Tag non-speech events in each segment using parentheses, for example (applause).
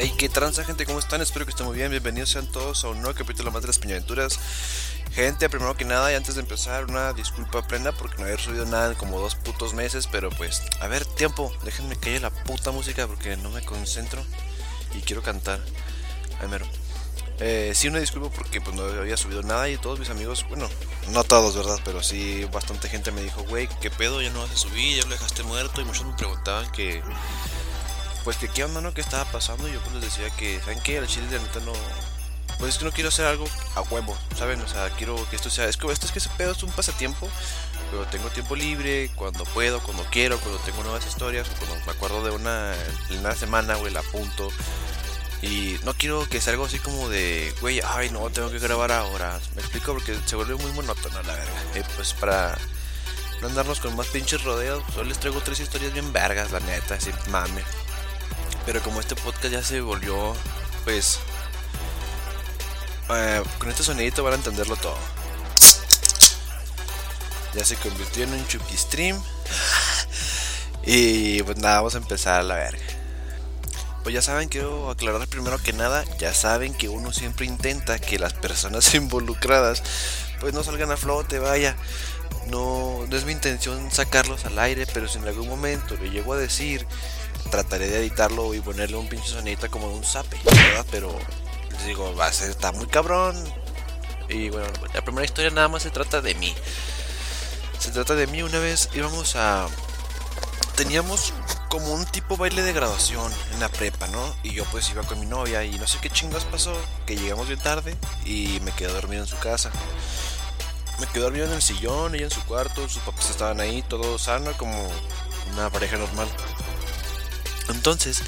Hey, qué transa gente, ¿cómo están? Espero que estén muy bien. Bienvenidos sean todos a un nuevo capítulo más de las Peñaventuras. Gente, primero que nada y antes de empezar, una disculpa plena porque no había subido nada en como dos putos meses, pero pues, a ver, tiempo, déjenme caer la puta música porque no me concentro y quiero cantar. Ay, mero. Eh, sí, una disculpa porque pues no había subido nada y todos mis amigos, bueno, no todos, ¿verdad? Pero sí, bastante gente me dijo, güey, ¿qué pedo? Ya no vas a subir, ya lo dejaste muerto y muchos me preguntaban que pues que qué onda, ¿no? ¿Qué estaba pasando? Y yo pues les decía que, ¿saben qué? El chile de neta no... Pues es que no quiero hacer algo a huevo, ¿saben? O sea, quiero que esto sea... Es que esto es que ese pedo es un pasatiempo, pero tengo tiempo libre, cuando puedo, cuando quiero, cuando tengo nuevas historias, cuando me acuerdo de una, una semana, güey, la apunto. Y no quiero que sea algo así como de, güey, ay, no, tengo que grabar ahora. Me explico porque se vuelve muy monótono, la verga. Pues para no andarnos con más pinches rodeos, solo les traigo tres historias bien vergas, la neta, así mame. Pero como este podcast ya se volvió, pues... Eh, con este sonidito van a entenderlo todo. Ya se convirtió en un chucky stream. y pues nada, vamos a empezar a la verga. Pues ya saben, quiero aclarar primero que nada, ya saben que uno siempre intenta que las personas (laughs) involucradas pues no salgan a flote, vaya. No, no es mi intención sacarlos al aire, pero si en algún momento le llego a decir trataré de editarlo y ponerle un pinche sonita como un zape, ¿verdad? Pero les digo, va a ser, está muy cabrón. Y bueno, la primera historia nada más se trata de mí. Se trata de mí una vez íbamos a... Teníamos como un tipo baile de graduación en la prepa, ¿no? Y yo pues iba con mi novia y no sé qué chingas pasó, que llegamos bien tarde y me quedé dormido en su casa. Me quedé dormido en el sillón, ella en su cuarto, sus papás estaban ahí, todo sano, como una pareja normal. Entonces,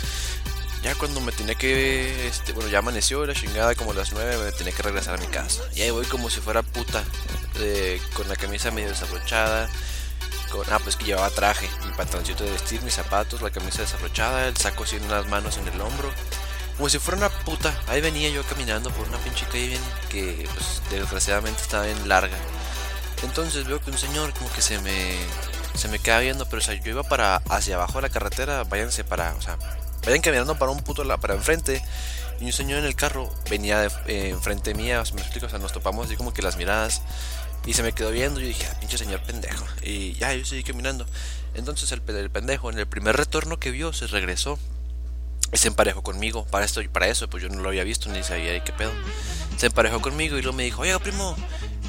ya cuando me tenía que, este, bueno, ya amaneció la chingada como las 9, me tenía que regresar a mi casa. Y ahí voy como si fuera puta, con la camisa medio desabrochada, ah, pues que llevaba traje, mi pantaloncito de vestir, mis zapatos, la camisa desabrochada, el saco sin unas manos en el hombro. Como si fuera una puta. Ahí venía yo caminando por una pinche calle bien que, pues, desgraciadamente estaba bien larga. Entonces veo que un señor como que se me se me queda viendo, pero o sea, yo iba para hacia abajo de la carretera, váyanse para, o sea, vayan caminando para un puto para enfrente. Y un señor en el carro venía de, eh, enfrente mía, o sea, me explico, o sea, nos topamos así como que las miradas. Y se me quedó viendo, y dije, ah, pinche señor pendejo. Y ya, yo seguí caminando. Entonces el, pendejo, en el primer retorno que vio, se regresó. Se emparejó conmigo. Para esto y para eso, pues yo no lo había visto ni sabía qué pedo. Se emparejó conmigo y luego me dijo, oiga, primo,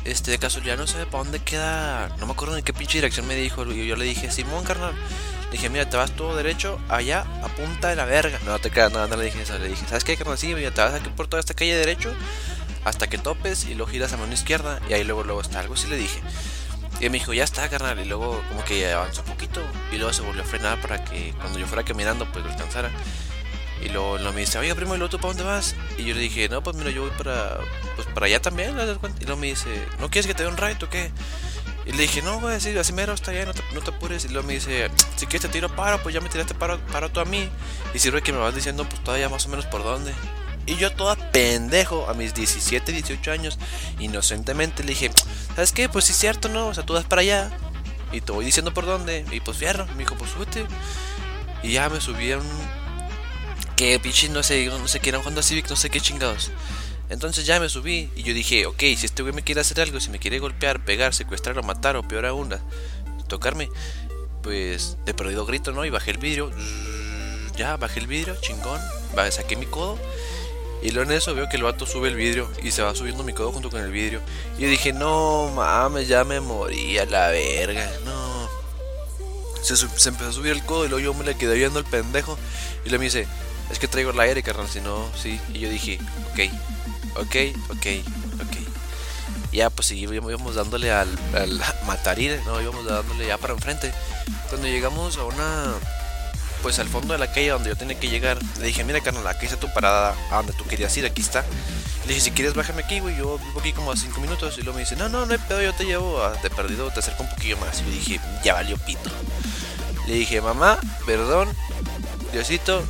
este, de casualidad no sé para dónde queda, no me acuerdo en qué pinche dirección me dijo. Yo, yo le dije, Simón, carnal. Le dije, mira, te vas todo derecho allá a punta de la verga. No te queda nada, no le dije eso. Le dije, ¿sabes qué, carnal? Sí, mira, te vas aquí por toda esta calle derecho hasta que topes y luego giras a mano izquierda y ahí luego, luego está algo. así le dije. Y me dijo, ya está, carnal. Y luego, como que avanzó un poquito y luego se volvió a frenar para que cuando yo fuera caminando, pues lo alcanzara. Y luego, me dice, oye, primo, ¿y luego tú para dónde vas? Y yo le dije, no, pues mira, yo voy para, pues para allá también. Y luego me dice, ¿no quieres que te dé un ride o qué? Y le dije, no, a decir, así mero está te, no te apures. Y luego me dice, si quieres te tiro paro, pues ya me tiraste paro, paro tú a mí. Y sirve que me vas diciendo, pues todavía más o menos por dónde. Y yo toda pendejo, a mis 17, 18 años, inocentemente le dije, ¿sabes qué? Pues sí es cierto, ¿no? O sea, tú vas para allá. Y te voy diciendo por dónde. Y pues fierro. Me dijo, pues súbete. Y ya me subieron que pinche no sé, no sé qué era un Honda Civic, no sé qué chingados. Entonces ya me subí y yo dije, ok, si este güey me quiere hacer algo, si me quiere golpear, pegar, secuestrar o matar, o peor aún, tocarme, pues de perdido grito, ¿no? Y bajé el vidrio, ya, bajé el vidrio, chingón, saqué mi codo. Y luego en eso veo que el vato sube el vidrio y se va subiendo mi codo junto con el vidrio. Y yo dije, no mames, ya me morí a la verga, no. Se, se empezó a subir el codo y luego yo me le quedé viendo el pendejo. Y le me dice, es que traigo el aire, carnal, si no, sí. Y yo dije, ok, ok, ok, ok. Ya, pues sí, íbamos dándole al, al ¿no? Íbamos dándole ya para enfrente. Cuando llegamos a una, pues al fondo de la calle donde yo tenía que llegar, le dije, mira, carnal, aquí está tu parada, a donde tú querías ir, aquí está. Le dije, si quieres, bájame aquí, güey, yo vivo aquí como a 5 minutos. Y luego me dice, no, no, no hay pedo, yo te llevo, a, te perdido, te acerco un poquillo más. Y yo dije, ya valió pito. Le dije, mamá, perdón, Diosito,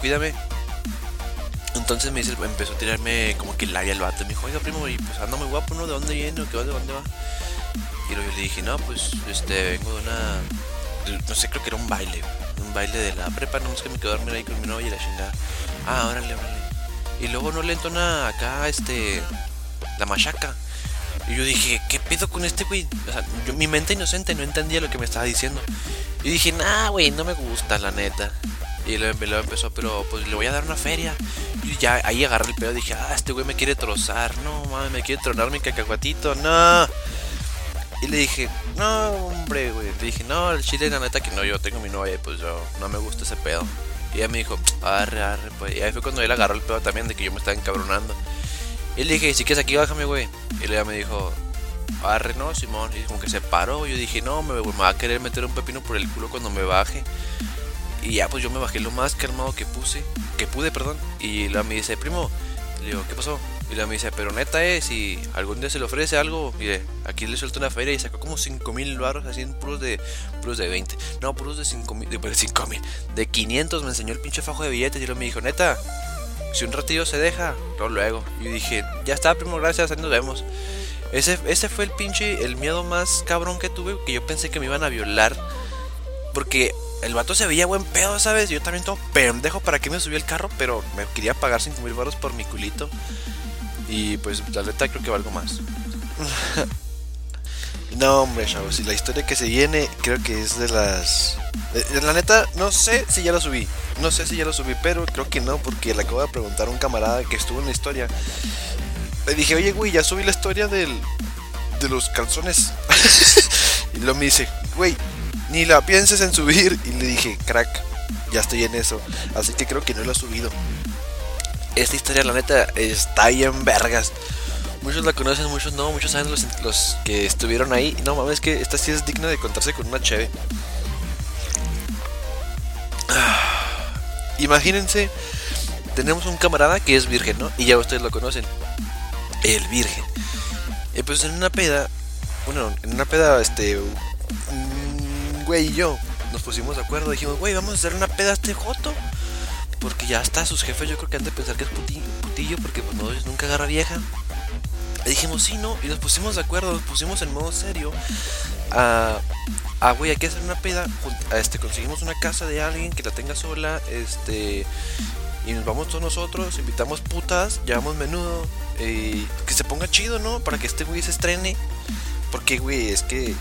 cuídame. Entonces me dice, empezó a tirarme como que el labia al vato. Me dijo, oiga, primo, y pues anda muy guapo, ¿no? ¿De dónde viene? ¿Qué va? ¿De dónde va? Y luego yo le dije, no, pues este, vengo de una. No sé, creo que era un baile. un baile de la prepa, no es que me quedo a dormir ahí con mi novia y la chingada. Ah, órale, órale. Y luego no le entona acá, este, la machaca. Y yo dije, ¿qué pedo con este güey? O sea, yo, mi mente inocente no entendía lo que me estaba diciendo. Y dije, nah, güey, no me gusta, la neta. Y luego, empezó, pero pues le voy a dar una feria. Y ya ahí agarré el pedo. Dije, ah, este güey me quiere trozar. No, mames, me quiere tronar mi cacahuatito. No. Y le dije, no, hombre, güey. Le dije, no, el chile, la neta que no, yo tengo mi novia y pues yo no me gusta ese pedo. Y ella me dijo, arre, arre, pues. Y ahí fue cuando él agarró el pedo también de que yo me estaba encabronando. Y le dije, si quieres aquí, bájame, güey. Y ella me dijo, arre, no, Simón. Y como que se paró. Yo dije, no, me va a querer meter un pepino por el culo cuando me baje. Y ya, pues yo me bajé lo más calmado que puse, que pude, perdón. Y la me dice, primo, le digo, ¿qué pasó? Y la me dice, pero neta es, si algún día se le ofrece algo, mire, aquí le suelto una feria y sacó como 5 mil barros así en puros de, puros de 20. No, puros de 5 mil, de 5 mil, de 500 me enseñó el pinche fajo de billetes y luego me dijo, neta, si un ratillo se deja, luego luego. Y dije, ya está, primo, gracias, ahí nos vemos. Ese, ese fue el pinche, el miedo más cabrón que tuve, que yo pensé que me iban a violar. Porque el vato se veía buen pedo, ¿sabes? Yo también todo pendejo para que me subí el carro, pero me quería pagar 5 mil baros por mi culito. Y pues la neta creo que valgo más. (laughs) no, hombre, chavos, y la historia que se viene creo que es de las... la neta, no sé si ya la subí. No sé si ya la subí, pero creo que no, porque le acabo de preguntar a un camarada que estuvo en la historia. Le dije, oye, güey, ya subí la historia del, de los calzones. (laughs) y luego me dice, güey, ni la pienses en subir. Y le dije, crack, ya estoy en eso. Así que creo que no lo he subido. Esta historia, la neta, está bien vergas. Muchos la conocen, muchos no, muchos saben los, que estuvieron ahí. No mames, que esta sí es digna de contarse con una cheve. (sighs) Imagínense, tenemos un camarada que es virgen, ¿no? Y ya ustedes lo conocen. El virgen. Y pues en una peda, bueno, en una peda, este, güey y yo nos pusimos de acuerdo. Dijimos, güey, vamos a hacer una peda a este joto. Porque ya está, sus jefes yo creo que han de pensar que es putillo, porque pues no, nunca agarra vieja. Y dijimos, sí, no, y nos pusimos de acuerdo, nos pusimos en modo serio. A, ah, güey, hay que hacer una peda. Este, conseguimos una casa de alguien que la tenga sola. Este, y nos vamos todos nosotros, invitamos putas, llevamos menudo. Y que se ponga chido, ¿no? Para que este güey se estrene. Porque, güey, es que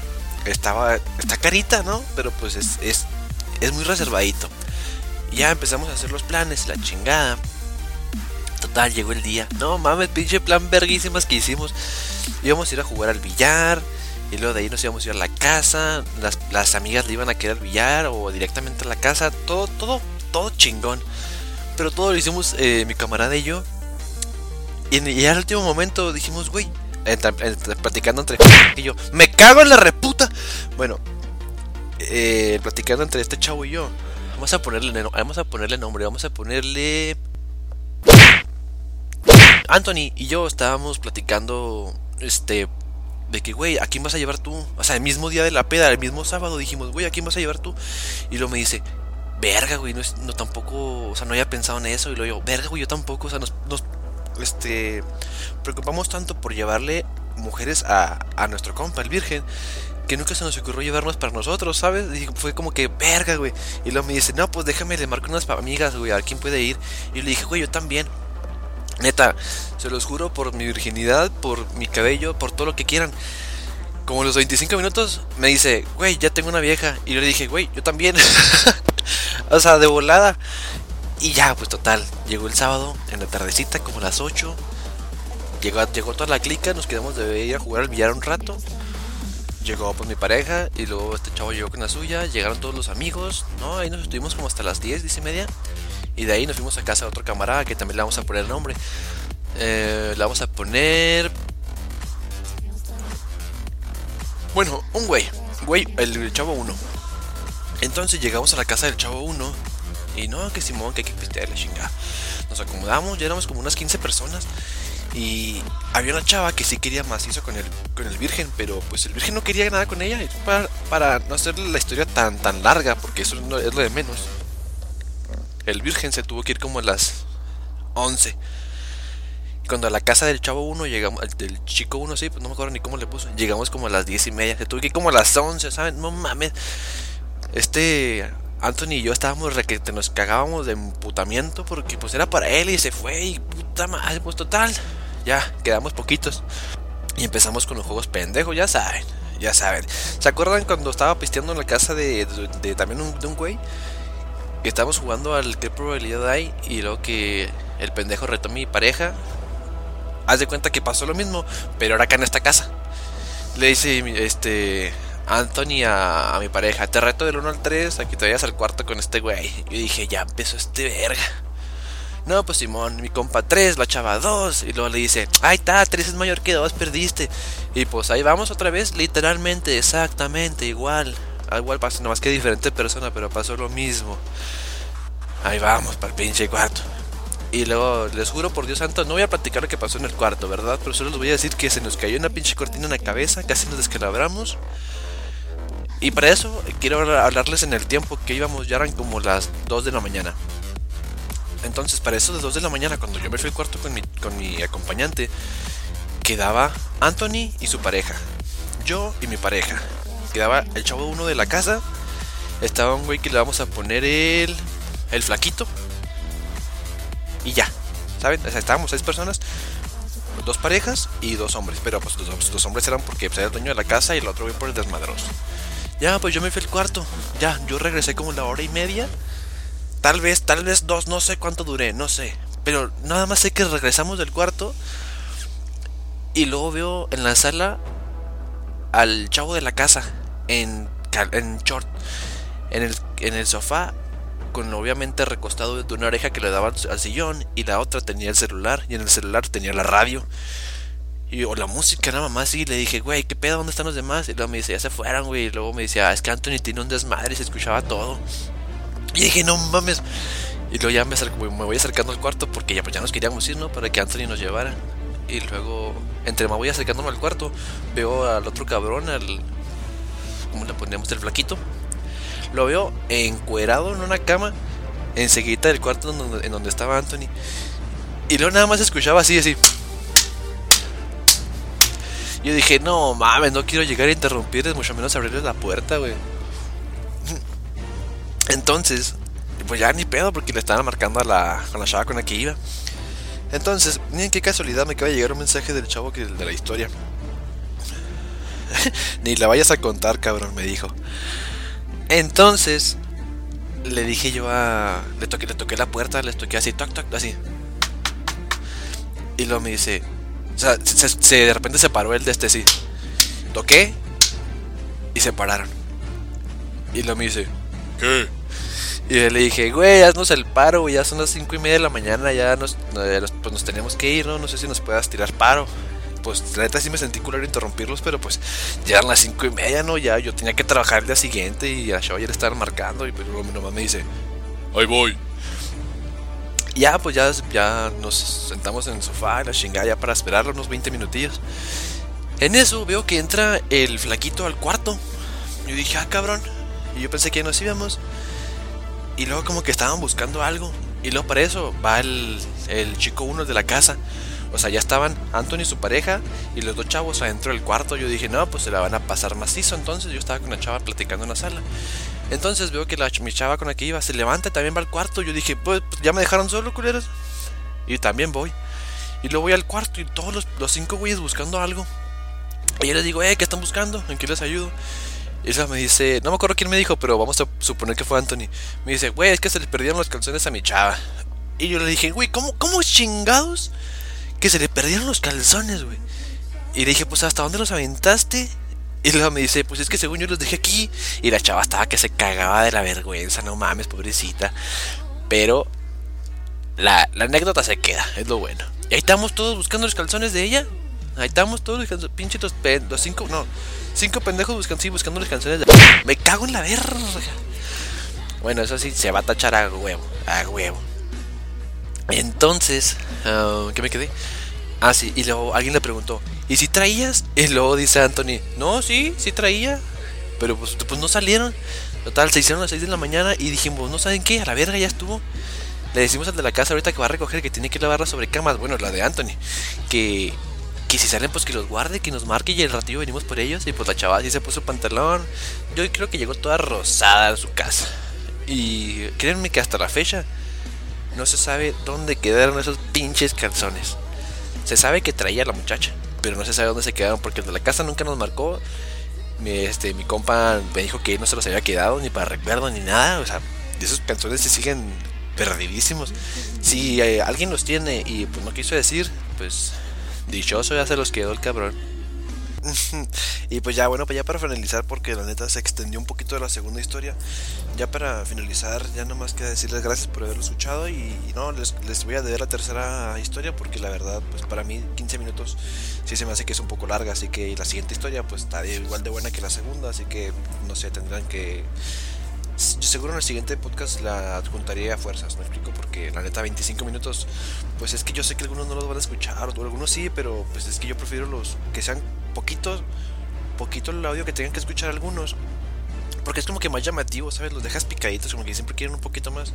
estaba, está carita, ¿no? Pero pues es, es, es muy reservadito. Ya empezamos a hacer los planes, la chingada. Total, llegó el día. No mames, pinche plan verguísimas que hicimos. Íbamos a ir a jugar al billar. Y luego de ahí nos íbamos a ir a la casa. Las, las amigas le iban a querer al billar o directamente a la casa. Todo, todo, todo chingón. Pero todo lo hicimos eh, mi camarada y yo. Y, y al último momento dijimos, güey, platicando entre y yo, me cago en la reputa. Bueno, eh, platicando entre este chavo y yo, vamos a ponerle, vamos a ponerle nombre, vamos a ponerle Anthony y yo estábamos platicando, este, de que, güey, ¿a quién vas a llevar tú? O sea, el mismo día de la peda, el mismo sábado, dijimos, güey, ¿a quién vas a llevar tú? Y luego me dice, verga, güey, no, tampoco, o sea, no había pensado en eso. Y luego yo, verga, güey, yo tampoco, o sea, nos este, preocupamos tanto por llevarle mujeres a, a nuestro compa, el virgen, que nunca se nos ocurrió llevarnos para nosotros, ¿sabes? Y fue como que, verga, güey. Y luego me dice, no, pues déjame, le marco unas amigas, güey, a ver quién puede ir. Y le dije, güey, yo también. Neta, se los juro por mi virginidad, por mi cabello, por todo lo que quieran. Como los 25 minutos me dice, güey, ya tengo una vieja. Y yo le dije, güey, yo también. (laughs) o sea, de volada. Y ya, pues total, llegó el sábado, en la tardecita, como las 8. Llegó, llegó toda la clica, nos quedamos de ir a jugar al billar un rato. Llegó pues mi pareja y luego este chavo llegó con la suya. Llegaron todos los amigos, ¿no? Ahí nos estuvimos como hasta las 10, 10 y media. Y de ahí nos fuimos a casa de otro camarada que también le vamos a poner nombre. Eh, le vamos a poner. Bueno, un güey. Güey, el chavo 1. Entonces llegamos a la casa del chavo 1 y no, que Simón, que hay que pistear la chingada. Nos acomodamos, ya éramos como unas 15 personas. Y había una chava que sí quería macizo con el, con el virgen, pero pues el virgen no quería nada con ella. Para, para no hacer la historia tan, tan larga, porque eso es lo de menos. El virgen se tuvo que ir como a las 11. Cuando a la casa del chavo 1 llegamos, del chico 1, sí, pues no me acuerdo ni cómo le puso. Llegamos como a las 10 y media. Se tuvo que ir como a las 11, ¿saben? No mames. Este Anthony y yo estábamos requete, nos cagábamos de emputamiento porque pues era para él y se fue y puta madre, pues total. Ya, quedamos poquitos. Y empezamos con los juegos pendejos, ya saben, ya saben. ¿Se acuerdan cuando estaba pisteando en la casa de, también un, de un güey? Que estábamos jugando al qué probabilidad hay y luego que el pendejo retó a mi pareja. Haz de cuenta que pasó lo mismo, pero ahora acá en esta casa. Le dice este Anthony a, mi pareja, te reto del 1 al 3 aquí te vayas al cuarto con este güey. Yo dije, ya empezó este verga. No, pues Simón, mi compa 3, la chava 2. Y luego le dice, ay, está, 3 es mayor que 2, perdiste. Y pues ahí vamos otra vez, literalmente, exactamente, igual. Ah, igual pasó, más que diferente persona, pero pasó lo mismo. Ahí vamos, para el pinche cuarto. Y luego, les juro por Dios santo, no voy a platicar lo que pasó en el cuarto, ¿verdad? Pero solo les voy a decir que se nos cayó una pinche cortina en la cabeza, casi nos descalabramos. Y para eso quiero hablarles en el tiempo que íbamos, ya eran como las 2 de la mañana. Entonces, para eso de 2 de la mañana, cuando yo me fui al cuarto con mi, con mi acompañante, quedaba Anthony y su pareja. Yo y mi pareja. Quedaba el chavo uno de la casa. Estaba un güey que le vamos a poner el, el flaquito. Y ya. ¿Saben? Estábamos seis personas. Dos parejas y dos hombres. Pero pues los hombres eran porque pues, era el dueño de la casa y el otro güey por el desmadroso. Ya, pues yo me fui al cuarto. Ya, yo regresé como la hora y media. Tal vez, tal vez dos, no sé cuánto duré, no sé. Pero nada más sé que regresamos del cuarto. Y luego veo en la sala al chavo de la casa. En, en short. En el, en el sofá. Con obviamente recostado de una oreja que le daba al sillón. Y la otra tenía el celular. Y en el celular tenía la radio. Y o la música nada más y le dije, güey, ¿qué pedo? ¿Dónde están los demás? Y luego me dice, ya se fueron, güey. Y luego me decía, ah, es que Anthony tiene un desmadre y se escuchaba todo. Y dije, no mames. Y luego ya me, me voy acercando al cuarto porque ya, pues ya nos queríamos ir, ¿no? Para que Anthony nos llevara. Y luego, entre me voy acercándome al cuarto, veo al otro cabrón, al. ¿Cómo le poníamos? El flaquito. Lo veo encuerado en una cama, enseguida del cuarto en donde, estaba Anthony. Y luego nada más escuchaba así, así. Yo dije, no mames, no quiero llegar a interrumpirles, mucho menos abrirles la puerta, güey. (laughs) Entonces, pues ya ni pedo porque le estaban marcando a la, a la chava con la que iba. Entonces, miren qué casualidad me acaba de llegar un mensaje del chavo que de la historia. (laughs) ni la vayas a contar, cabrón, me dijo. Entonces, le dije yo a. Le toqué, le toqué la puerta, le toqué así, toc, toc, así. Y luego me dice. O sea, se, de repente se paró el de este, sí. Toqué y se pararon. Y luego me dice, ¿qué? Y le dije, güey, haznos el paro, güey, ya son las cinco y media de la mañana, ya nos, pues nos tenemos que ir, ¿no? No sé si nos puedas tirar paro. Pues la neta sí me sentí culero interrumpirlos, pero pues ya eran las cinco y media, ¿no? Ya yo tenía que trabajar el día siguiente y a Show estar marcando y pues luego nomás me dice, ahí voy. Ya, pues ya, ya nos sentamos en el sofá, la chingada, ya para esperarlo unos 20 minutillos. En eso veo que entra el flaquito al cuarto. Yo dije, ah, cabrón. Y yo pensé que nos íbamos. Y luego como que estaban buscando algo. Y luego para eso va el, el chico uno de la casa. O sea, ya estaban Anthony y su pareja y los dos chavos adentro del cuarto. Yo dije, no, pues se la van a pasar macizo. Entonces yo estaba con la chava platicando en la sala. Entonces veo que la, mi chava con la que iba se levanta y también va al cuarto. Yo dije, pues, pues ya me dejaron solo, culeros. Y también voy. Y luego voy al cuarto y todos los, los cinco güeyes buscando algo. Y yo les digo, eh, ¿qué están buscando? ¿En qué les ayudo? Y ella me dice, no me acuerdo quién me dijo, pero vamos a suponer que fue Anthony. Me dice, güey, es que se le perdieron los calzones a mi chava. Y yo le dije, güey, ¿cómo, ¿cómo chingados que se le perdieron los calzones, güey? Y le dije, pues, ¿hasta dónde los aventaste? Y luego me dice, pues es que según yo los dejé aquí. Y la chava estaba que se cagaba de la vergüenza, no mames, pobrecita. Pero la, la anécdota se queda, es lo bueno. Y ahí estamos todos buscando los calzones de ella. Ahí estamos todos los pinches los, los cinco, no, cinco pendejos buscando, sí, buscando las canciones de... Me cago en la verga. Bueno, eso sí, se va a tachar a huevo, a huevo. Entonces, uh, ¿qué me quedé? Ah, sí, y luego alguien le preguntó, ¿y si traías? Y luego dice Anthony, no, sí, sí traía. Pero pues, pues no salieron. Total, se hicieron a las 6 de la mañana y dijimos, ¿no saben qué? A la verga ya estuvo. Le decimos al de la casa ahorita que va a recoger que tiene que lavarla sobre camas. Bueno, la de Anthony. Que que si salen pues que los guarde, que nos marque y el ratillo venimos por ellos. Y pues la chava sí se puso pantalón. Yo creo que llegó toda rosada a su casa. Y créanme que hasta la fecha no se sabe dónde quedaron esos pinches calzones. Se sabe que traía la muchacha, pero no se sabe dónde se quedaron porque de la casa nunca nos marcó. Mi, este, mi compa me dijo que no se los había quedado ni para recuerdo ni nada. O sea, esos calzones se siguen perdidísimos. Si eh, alguien los tiene y pues no quiso decir, pues dichoso ya se los quedó el cabrón. (laughs) y pues ya, bueno, pues ya para finalizar, porque la neta se extendió un poquito de la segunda historia. Ya para finalizar, ya nomás queda decirles gracias por haberlo escuchado. Y, no, les, les, voy a deber la tercera historia, porque la verdad, pues para mí 15 minutos sí se me hace que es un poco larga. Así que la siguiente historia, pues está igual de buena que la segunda. Así que, no sé, tendrán que seguro en el siguiente podcast la adjuntaría a fuerzas, no explico, porque la neta 25 minutos, pues es que yo sé que algunos no los van a escuchar, o algunos sí, pero pues es que yo prefiero los que sean poquitos, poquito el audio que tengan que escuchar algunos, porque es como que más llamativo, ¿sabes? Los dejas picaditos, como que siempre quieren un poquito más.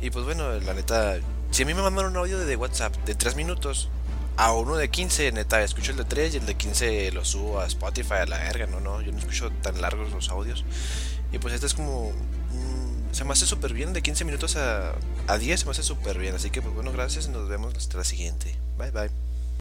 Y pues bueno, la neta, si a mí me mandan un audio de WhatsApp de 3 minutos, a uno de 15, neta, escucho el de 3 y el de 15 lo subo a Spotify a la verga, no, no, yo no escucho tan largos los audios. Y pues este es como... se me hace súper bien, de 15 minutos a, a 10 se me hace súper bien. Así que pues bueno, gracias y nos vemos hasta la siguiente. Bye bye.